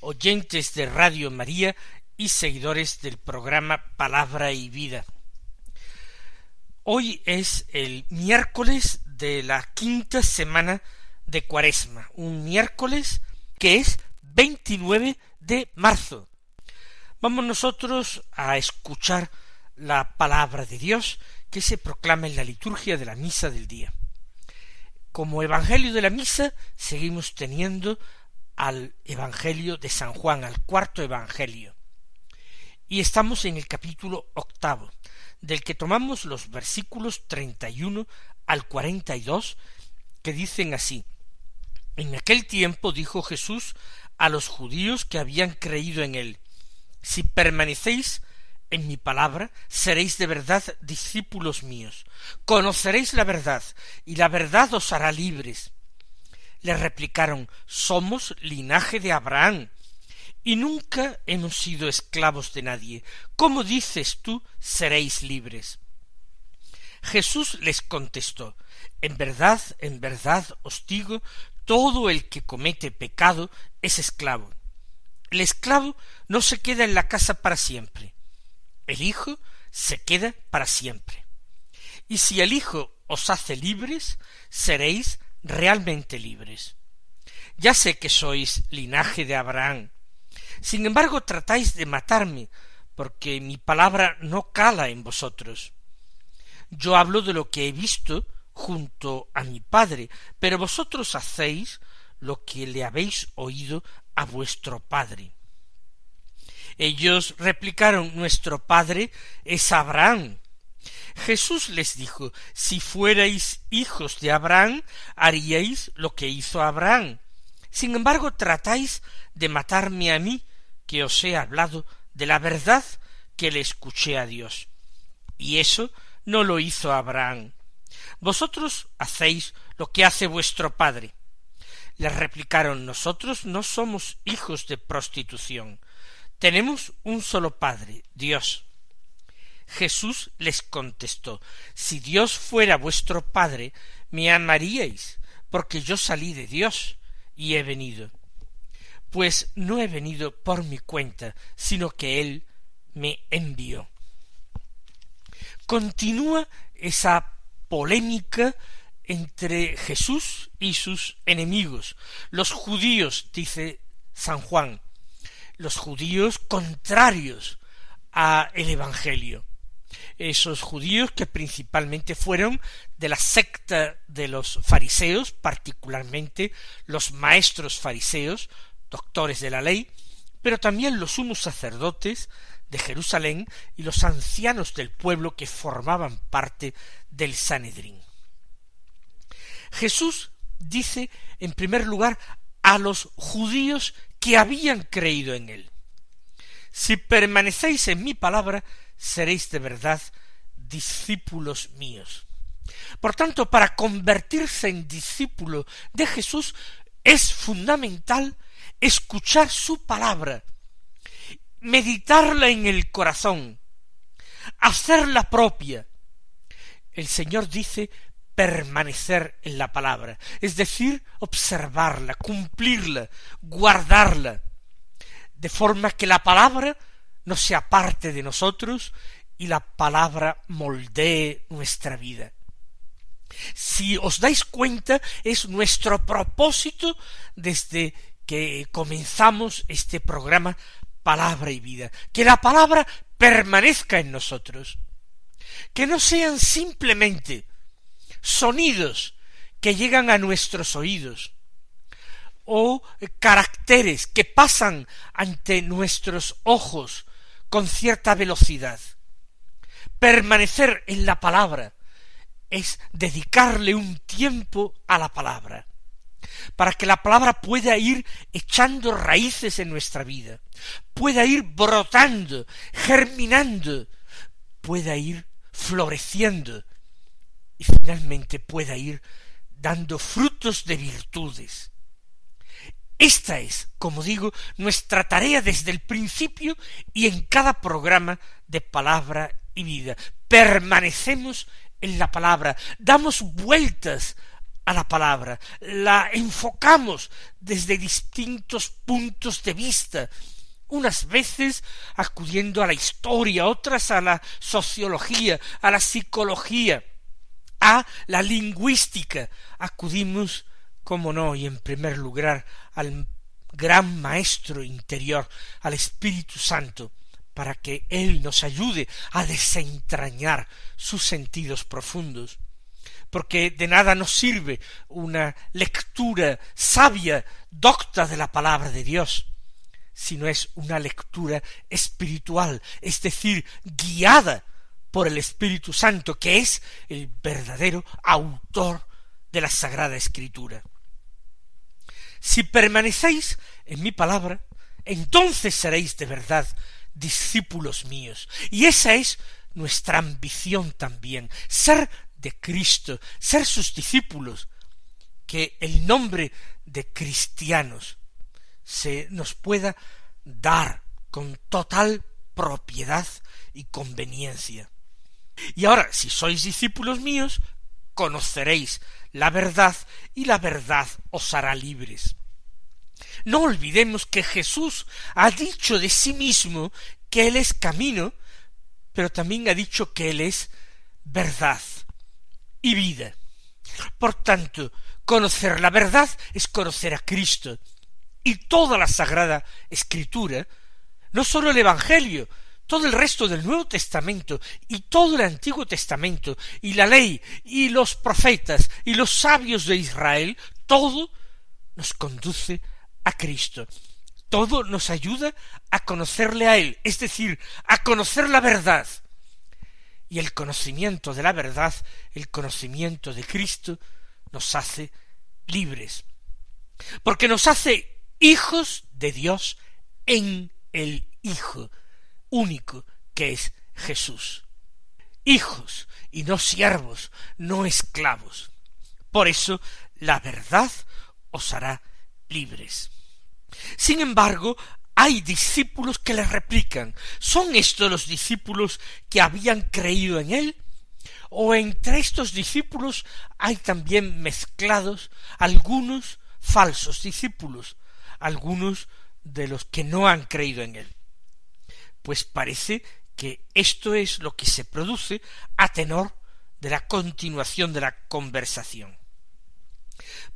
oyentes de Radio María y seguidores del programa Palabra y Vida. Hoy es el miércoles de la quinta semana de Cuaresma, un miércoles que es 29 de marzo. Vamos nosotros a escuchar la palabra de Dios que se proclama en la liturgia de la misa del día. Como Evangelio de la misa seguimos teniendo al Evangelio de San Juan, al cuarto Evangelio. Y estamos en el capítulo octavo, del que tomamos los versículos treinta y uno al cuarenta y dos, que dicen así En aquel tiempo dijo Jesús a los judíos que habían creído en él Si permanecéis en mi palabra, seréis de verdad discípulos míos. Conoceréis la verdad, y la verdad os hará libres. Le replicaron Somos linaje de Abraham, y nunca hemos sido esclavos de nadie. ¿Cómo dices tú seréis libres? Jesús les contestó En verdad, en verdad os digo, todo el que comete pecado es esclavo. El esclavo no se queda en la casa para siempre. El Hijo se queda para siempre. Y si el Hijo os hace libres, seréis realmente libres. Ya sé que sois linaje de Abraham. Sin embargo, tratáis de matarme, porque mi palabra no cala en vosotros. Yo hablo de lo que he visto junto a mi Padre, pero vosotros hacéis lo que le habéis oído a vuestro Padre. Ellos replicaron Nuestro Padre es Abraham. Jesús les dijo Si fuerais hijos de Abraham, haríais lo que hizo Abraham. Sin embargo, tratáis de matarme a mí, que os he hablado de la verdad que le escuché a Dios. Y eso no lo hizo Abraham. Vosotros hacéis lo que hace vuestro padre. Les replicaron nosotros no somos hijos de prostitución. Tenemos un solo Padre, Dios. Jesús les contestó Si Dios fuera vuestro Padre, me amaríais, porque yo salí de Dios y he venido. Pues no he venido por mi cuenta, sino que Él me envió. Continúa esa polémica entre Jesús y sus enemigos, los judíos, dice San Juan, los judíos contrarios a el Evangelio. Esos judíos que principalmente fueron de la secta de los fariseos, particularmente los maestros fariseos, doctores de la ley, pero también los sumos sacerdotes de Jerusalén y los ancianos del pueblo que formaban parte del Sanedrín. Jesús dice, en primer lugar, a los judíos que habían creído en él. Si permanecéis en mi palabra, seréis de verdad discípulos míos. Por tanto, para convertirse en discípulo de Jesús es fundamental escuchar su palabra, meditarla en el corazón, hacerla propia. El Señor dice permanecer en la palabra, es decir, observarla, cumplirla, guardarla, de forma que la palabra no se aparte de nosotros y la palabra moldee nuestra vida. Si os dais cuenta, es nuestro propósito desde que comenzamos este programa Palabra y Vida, que la palabra permanezca en nosotros, que no sean simplemente sonidos que llegan a nuestros oídos, o caracteres que pasan ante nuestros ojos con cierta velocidad. Permanecer en la palabra es dedicarle un tiempo a la palabra. para que la palabra pueda ir echando raíces en nuestra vida, pueda ir brotando, germinando, pueda ir floreciendo y finalmente pueda ir dando frutos de virtudes. Esta es, como digo, nuestra tarea desde el principio y en cada programa de palabra y vida. Permanecemos en la palabra, damos vueltas a la palabra, la enfocamos desde distintos puntos de vista, unas veces acudiendo a la historia, otras a la sociología, a la psicología, a la lingüística. Acudimos, como no, y en primer lugar al gran Maestro interior, al Espíritu Santo, para que Él nos ayude a desentrañar sus sentidos profundos. Porque de nada nos sirve una lectura sabia, docta de la palabra de Dios, si no es una lectura espiritual, es decir, guiada por el Espíritu Santo, que es el verdadero autor de la Sagrada Escritura. Si permanecéis en mi palabra, entonces seréis de verdad discípulos míos. Y esa es nuestra ambición también, ser de Cristo, ser sus discípulos, que el nombre de cristianos se nos pueda dar con total propiedad y conveniencia. Y ahora, si sois discípulos míos, conoceréis la verdad y la verdad os hará libres. No olvidemos que Jesús ha dicho de sí mismo que Él es camino, pero también ha dicho que Él es verdad y vida. Por tanto, conocer la verdad es conocer a Cristo. Y toda la Sagrada Escritura, no sólo el Evangelio, todo el resto del Nuevo Testamento y todo el Antiguo Testamento y la ley y los profetas y los sabios de Israel, todo nos conduce a Cristo. Todo nos ayuda a conocerle a Él, es decir, a conocer la verdad. Y el conocimiento de la verdad, el conocimiento de Cristo, nos hace libres. Porque nos hace hijos de Dios en el Hijo único que es Jesús. Hijos y no siervos, no esclavos. Por eso la verdad os hará libres. Sin embargo, hay discípulos que le replican. ¿Son estos los discípulos que habían creído en él? ¿O entre estos discípulos hay también mezclados algunos falsos discípulos, algunos de los que no han creído en él? Pues parece que esto es lo que se produce a tenor de la continuación de la conversación.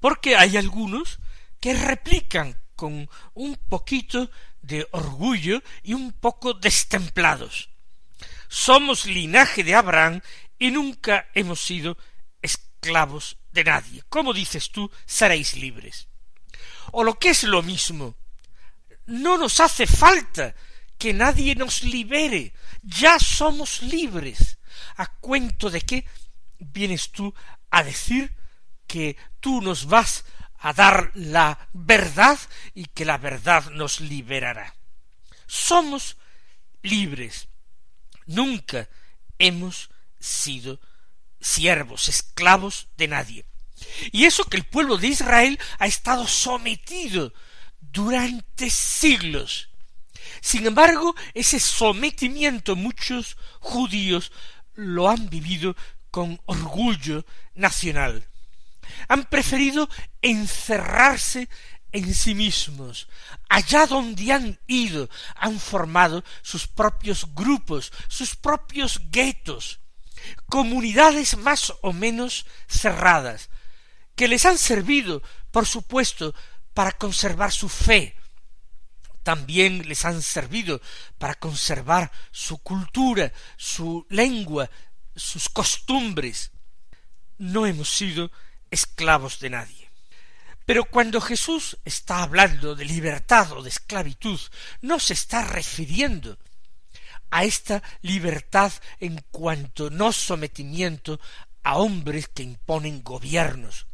Porque hay algunos que replican con un poquito de orgullo y un poco destemplados. Somos linaje de Abraham y nunca hemos sido esclavos de nadie. ¿Cómo dices tú, seréis libres? O lo que es lo mismo, no nos hace falta que nadie nos libere, ya somos libres. ¿A cuento de qué vienes tú a decir que tú nos vas a dar la verdad y que la verdad nos liberará? Somos libres. Nunca hemos sido siervos, esclavos de nadie. Y eso que el pueblo de Israel ha estado sometido durante siglos sin embargo, ese sometimiento muchos judíos lo han vivido con orgullo nacional. Han preferido encerrarse en sí mismos. Allá donde han ido, han formado sus propios grupos, sus propios guetos, comunidades más o menos cerradas, que les han servido, por supuesto, para conservar su fe, también les han servido para conservar su cultura, su lengua, sus costumbres. No hemos sido esclavos de nadie. Pero cuando Jesús está hablando de libertad o de esclavitud, no se está refiriendo a esta libertad en cuanto no sometimiento a hombres que imponen gobiernos,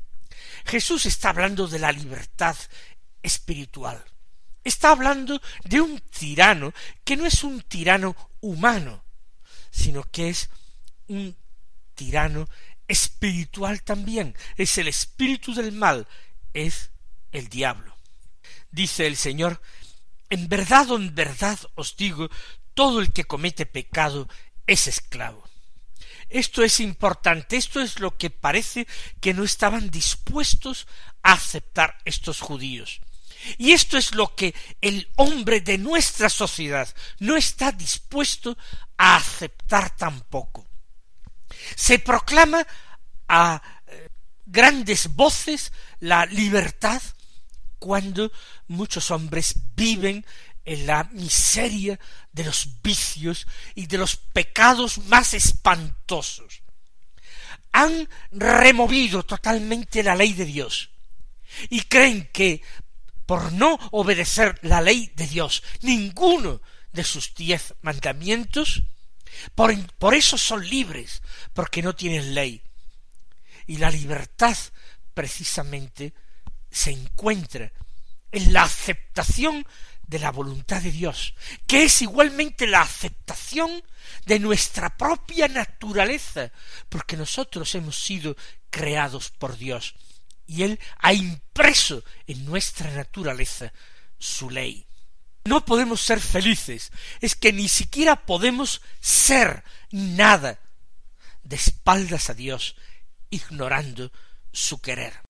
Jesús está hablando de la libertad espiritual. Está hablando de un tirano que no es un tirano humano, sino que es un tirano espiritual también. Es el espíritu del mal, es el diablo. Dice el Señor, en verdad o en verdad os digo, todo el que comete pecado es esclavo. Esto es importante, esto es lo que parece que no estaban dispuestos a aceptar estos judíos. Y esto es lo que el hombre de nuestra sociedad no está dispuesto a aceptar tampoco. Se proclama a eh, grandes voces la libertad cuando muchos hombres viven en la miseria de los vicios y de los pecados más espantosos. Han removido totalmente la ley de Dios y creen que por no obedecer la ley de Dios, ninguno de sus diez mandamientos, por, por eso son libres, porque no tienen ley. Y la libertad precisamente se encuentra en la aceptación de la voluntad de Dios, que es igualmente la aceptación de nuestra propia naturaleza, porque nosotros hemos sido creados por Dios y Él ha impreso en nuestra naturaleza su ley. No podemos ser felices, es que ni siquiera podemos ser nada de espaldas a Dios, ignorando su querer.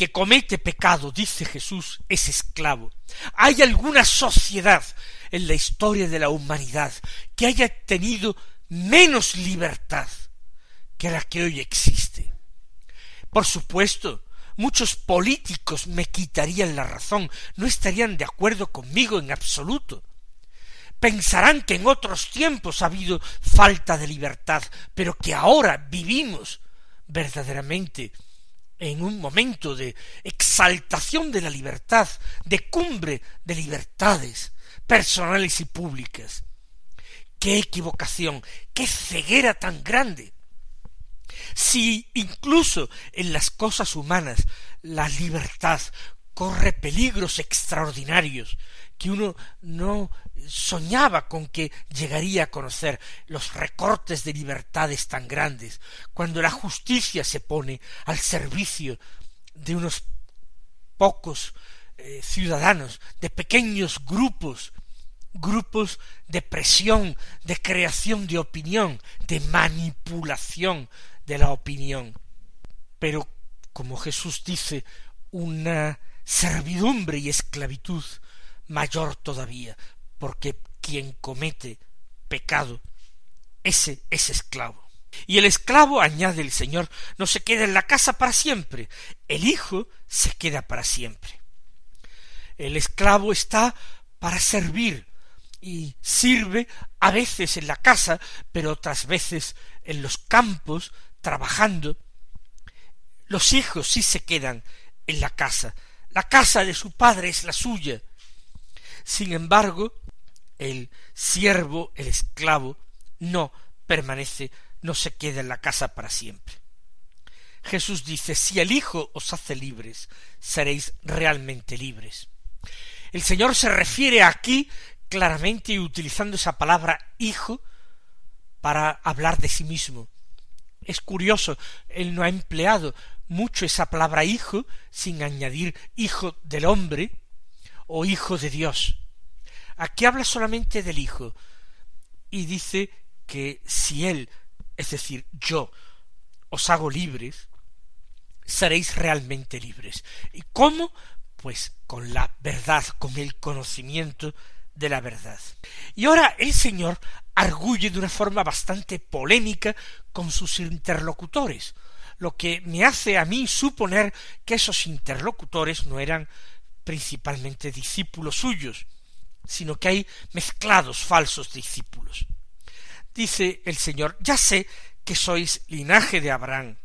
Que comete pecado, dice Jesús, es esclavo. ¿Hay alguna sociedad en la historia de la humanidad que haya tenido menos libertad que la que hoy existe? Por supuesto, muchos políticos me quitarían la razón, no estarían de acuerdo conmigo en absoluto. Pensarán que en otros tiempos ha habido falta de libertad, pero que ahora vivimos verdaderamente en un momento de exaltación de la libertad, de cumbre de libertades personales y públicas. Qué equivocación, qué ceguera tan grande. Si incluso en las cosas humanas la libertad corre peligros extraordinarios que uno no soñaba con que llegaría a conocer los recortes de libertades tan grandes, cuando la justicia se pone al servicio de unos pocos eh, ciudadanos, de pequeños grupos, grupos de presión, de creación de opinión, de manipulación de la opinión. Pero, como Jesús dice, una servidumbre y esclavitud mayor todavía, porque quien comete pecado, ese es esclavo. Y el esclavo, añade el Señor, no se queda en la casa para siempre, el Hijo se queda para siempre. El esclavo está para servir y sirve a veces en la casa, pero otras veces en los campos, trabajando. Los hijos sí se quedan en la casa. La casa de su padre es la suya. Sin embargo, el siervo, el esclavo, no permanece, no se queda en la casa para siempre. Jesús dice, si el Hijo os hace libres, seréis realmente libres. El Señor se refiere aquí claramente utilizando esa palabra hijo para hablar de sí mismo. Es curioso, él no ha empleado mucho esa palabra hijo sin añadir hijo del hombre o hijo de Dios. Aquí habla solamente del hijo y dice que si él, es decir, yo, os hago libres, seréis realmente libres. ¿Y cómo? Pues con la verdad, con el conocimiento de la verdad. Y ahora el Señor arguye de una forma bastante polémica con sus interlocutores, lo que me hace a mí suponer que esos interlocutores no eran principalmente discípulos suyos, sino que hay mezclados falsos discípulos. Dice el Señor, ya sé que sois linaje de Abraham.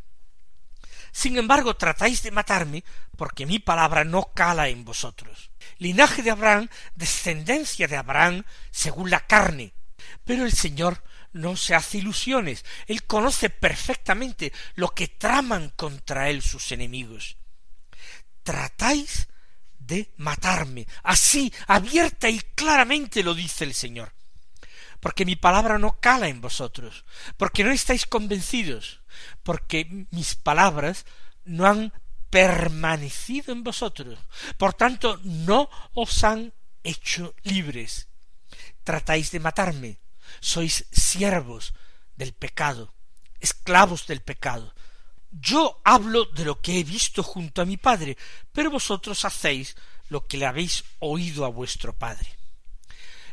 Sin embargo, tratáis de matarme porque mi palabra no cala en vosotros. Linaje de Abraham, descendencia de Abraham, según la carne. Pero el Señor no se hace ilusiones. Él conoce perfectamente lo que traman contra él sus enemigos. Tratáis de matarme. Así, abierta y claramente lo dice el Señor. Porque mi palabra no cala en vosotros, porque no estáis convencidos, porque mis palabras no han permanecido en vosotros, por tanto no os han hecho libres. Tratáis de matarme, sois siervos del pecado, esclavos del pecado. Yo hablo de lo que he visto junto a mi Padre, pero vosotros hacéis lo que le habéis oído a vuestro Padre.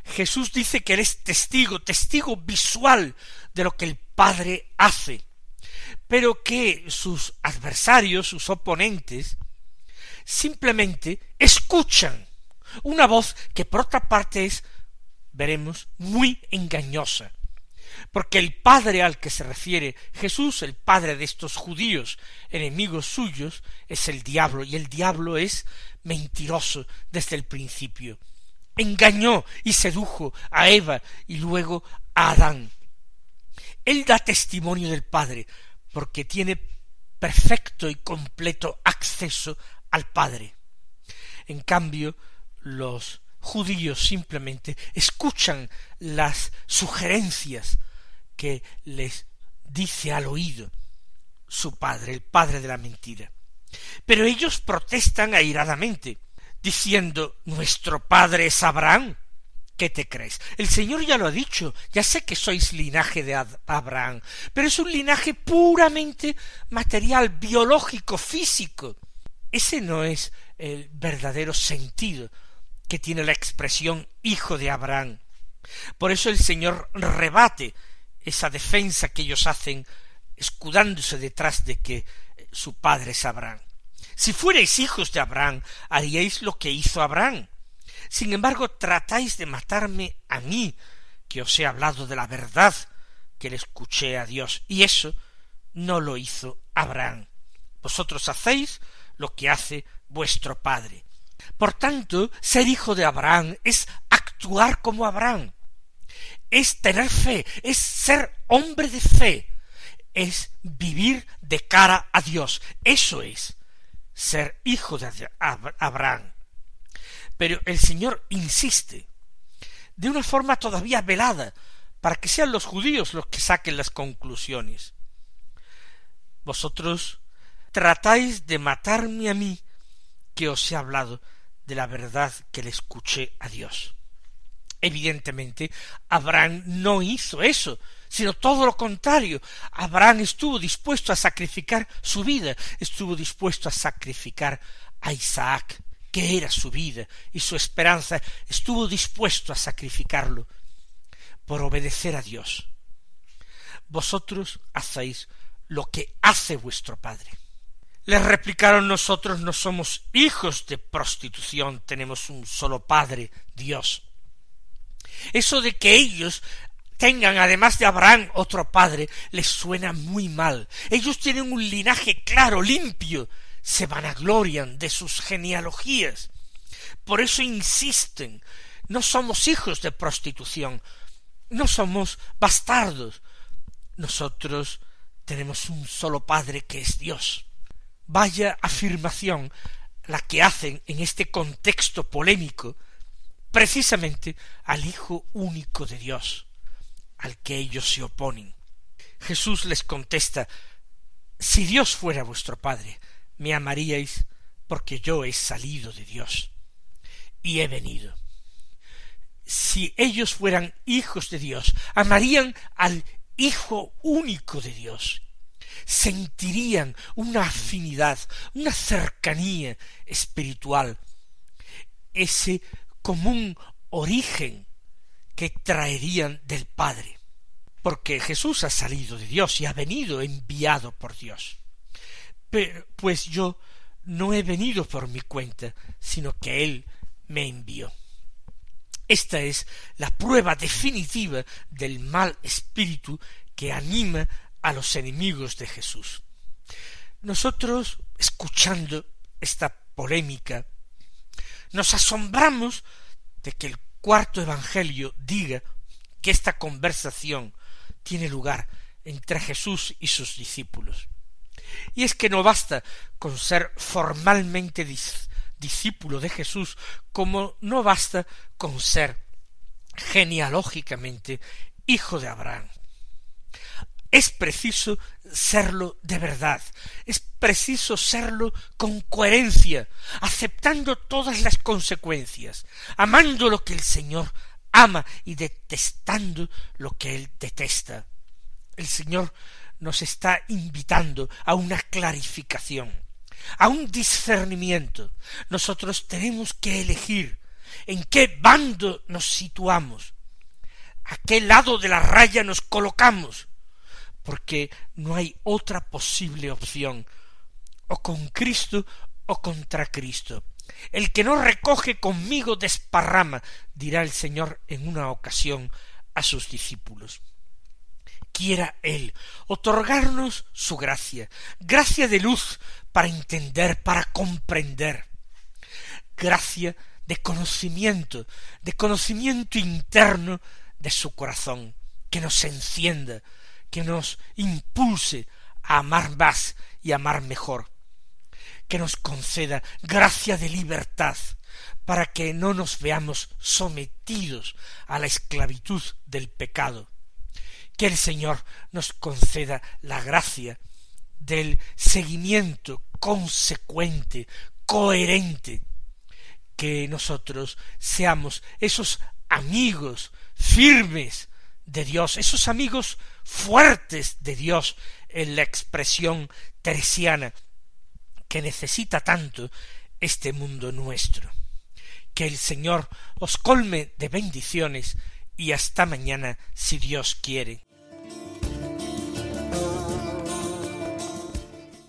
Jesús dice que Él es testigo, testigo visual de lo que el Padre hace, pero que sus adversarios, sus oponentes, simplemente escuchan una voz que por otra parte es, veremos, muy engañosa, porque el padre al que se refiere Jesús, el padre de estos judíos enemigos suyos, es el diablo, y el diablo es mentiroso desde el principio. Engañó y sedujo a Eva y luego a Adán. Él da testimonio del Padre, porque tiene perfecto y completo acceso al Padre. En cambio, los judíos simplemente escuchan las sugerencias que les dice al oído su padre, el padre de la mentira. Pero ellos protestan airadamente, diciendo Nuestro padre es Abraham. ¿Qué te crees? El Señor ya lo ha dicho, ya sé que sois linaje de Abraham, pero es un linaje puramente material, biológico, físico. Ese no es el verdadero sentido que tiene la expresión hijo de Abraham. Por eso el Señor rebate esa defensa que ellos hacen escudándose detrás de que su padre es Abraham. Si fuerais hijos de Abraham, haríais lo que hizo Abraham. Sin embargo, tratáis de matarme a mí, que os he hablado de la verdad que le escuché a Dios, y eso no lo hizo Abraham. Vosotros hacéis lo que hace vuestro padre. Por tanto, ser hijo de Abraham es actuar como Abraham, es tener fe, es ser hombre de fe, es vivir de cara a Dios. Eso es ser hijo de Abraham. Pero el Señor insiste, de una forma todavía velada, para que sean los judíos los que saquen las conclusiones. Vosotros tratáis de matarme a mí, que os he hablado de la verdad que le escuché a Dios. Evidentemente, Abraham no hizo eso, sino todo lo contrario. Abraham estuvo dispuesto a sacrificar su vida, estuvo dispuesto a sacrificar a Isaac, que era su vida y su esperanza, estuvo dispuesto a sacrificarlo por obedecer a Dios. Vosotros hacéis lo que hace vuestro Padre. Les replicaron nosotros no somos hijos de prostitución, tenemos un solo Padre, Dios. Eso de que ellos tengan además de Abraham otro padre les suena muy mal. Ellos tienen un linaje claro, limpio. se vanaglorian de sus genealogías. Por eso insisten, no somos hijos de prostitución, no somos bastardos. Nosotros tenemos un solo Padre que es Dios. Vaya afirmación la que hacen en este contexto polémico precisamente al Hijo único de Dios, al que ellos se oponen. Jesús les contesta Si Dios fuera vuestro Padre, me amaríais porque yo he salido de Dios y he venido. Si ellos fueran hijos de Dios, amarían al Hijo único de Dios. Sentirían una afinidad, una cercanía espiritual, ese común origen que traerían del Padre porque Jesús ha salido de Dios y ha venido enviado por Dios. Pero, pues yo no he venido por mi cuenta, sino que Él me envió. Esta es la prueba definitiva del mal espíritu que anima a los enemigos de Jesús. Nosotros, escuchando esta polémica, nos asombramos de que el cuarto Evangelio diga que esta conversación tiene lugar entre Jesús y sus discípulos. Y es que no basta con ser formalmente discípulo de Jesús, como no basta con ser genealógicamente hijo de Abraham. Es preciso serlo de verdad, es preciso serlo con coherencia, aceptando todas las consecuencias, amando lo que el Señor ama y detestando lo que él detesta. El Señor nos está invitando a una clarificación, a un discernimiento. Nosotros tenemos que elegir en qué bando nos situamos, a qué lado de la raya nos colocamos, porque no hay otra posible opción, o con Cristo o contra Cristo. El que no recoge conmigo desparrama, dirá el Señor en una ocasión a sus discípulos. Quiera Él otorgarnos su gracia, gracia de luz para entender, para comprender, gracia de conocimiento, de conocimiento interno de su corazón, que nos encienda, que nos impulse a amar más y amar mejor, que nos conceda gracia de libertad, para que no nos veamos sometidos a la esclavitud del pecado. Que el Señor nos conceda la gracia del seguimiento consecuente, coherente, que nosotros seamos esos amigos firmes de Dios, esos amigos fuertes de Dios en la expresión teresiana que necesita tanto este mundo nuestro. Que el Señor os colme de bendiciones y hasta mañana si Dios quiere.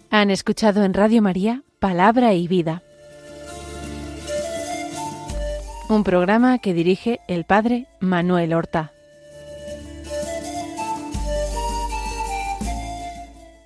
Han escuchado en Radio María Palabra y Vida, un programa que dirige el Padre Manuel Horta.